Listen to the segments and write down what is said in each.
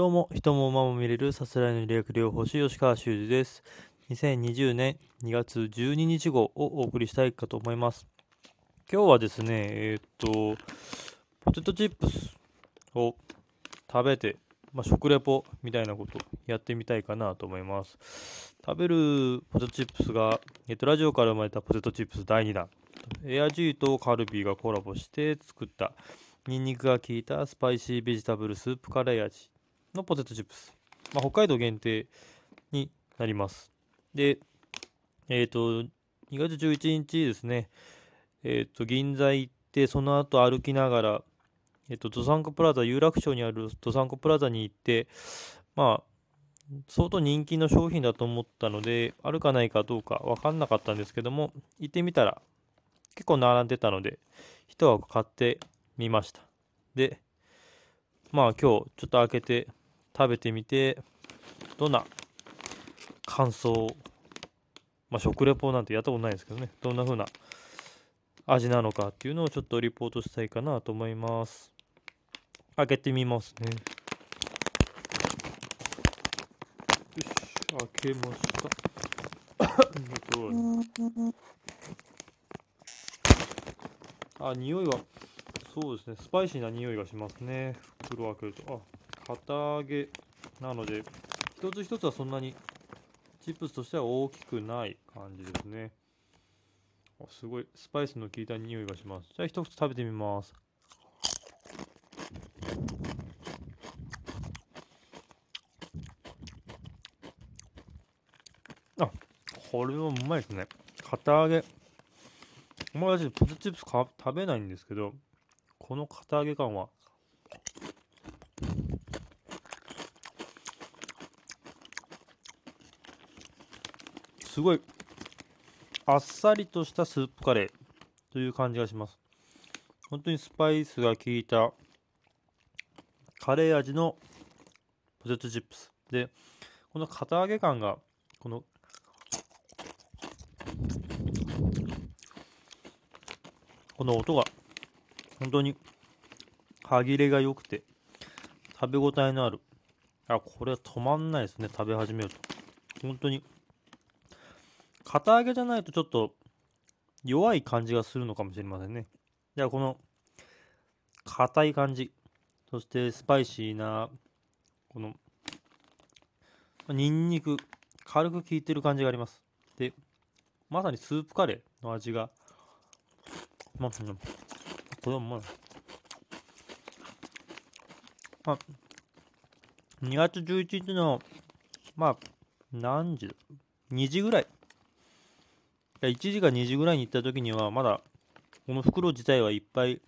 どうも、人も馬も見れるさすらいの理学療法士吉川修司です。2020年2月12日号をお送りしたいかと思います。今日はですね、えーっと、ポテトチップスを食べて、まあ、食レポみたいなことやってみたいかなと思います。食べるポテトチップスが、えっと、ラジオから生まれたポテトチップス第2弾。エアジーとカルビーがコラボして作ったニンニクが効いたスパイシーベジタブルスープカレー味のポテトチップス。まあ、北海道限定になります。で、えっ、と、2月11日ですね、えっ、と、銀座行って、その後歩きながら、えっ、と、ドサンコプラザ、有楽町にあるドサンコプラザに行って、まあ、相当人気の商品だと思ったので、あるかないかどうか分かんなかったんですけども、行ってみたら、結構並んでたので、一箱買ってみました。で、まあ今日ちょっと開けて食べてみて、どんな感想、まあ食レポなんてやったことないですけどね、どんな風な味なのかっていうのをちょっとリポートしたいかなと思います。開けてみますね。よし、開けました。えっとあ、匂いは、そうですね、スパイシーな匂いがしますね。袋を開けると。あ、堅揚げなので、一つ一つはそんなにチップスとしては大きくない感じですね。すごい、スパイスの効いた匂いがします。じゃあ一口食べてみます。あ、これはうまいですね。堅揚げ。友達ポテトチップス食べないんですけど、この堅揚げ感は、すごい、あっさりとしたスープカレーという感じがします。本当にスパイスが効いたカレー味のポテトチップス。で、この堅揚げ感が、このこの音が本当に歯切れが良くて食べ応えのあるあこれは止まんないですね食べ始めると本当に堅揚げじゃないとちょっと弱い感じがするのかもしれませんねじゃあこの硬い感じそしてスパイシーなこのニンニク軽く効いてる感じがありますでまさにスープカレーの味がまあ、これはうまい。まあ、2月11日の、まあ、何時 ?2 時ぐらい。1時か2時ぐらいに行った時には、まだ、この袋自体はいっぱい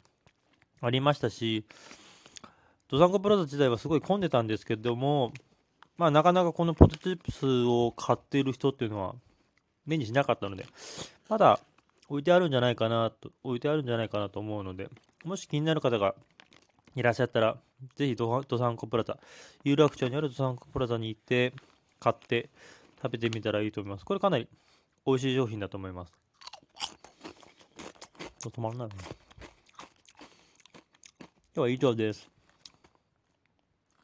ありましたし、ドサンコプラザ自体はすごい混んでたんですけども、まあ、なかなかこのポテトチップスを買っている人っていうのは、目にしなかったので、まだ、置いてあるんじゃないかなと、置いてあるんじゃないかなと思うので、もし気になる方がいらっしゃったら、ぜひドドサンコプラザ、有楽町にあるドサンコプラザに行って、買って食べてみたらいいと思います。これかなり美味しい商品だと思います。止まらない。今日は以上です。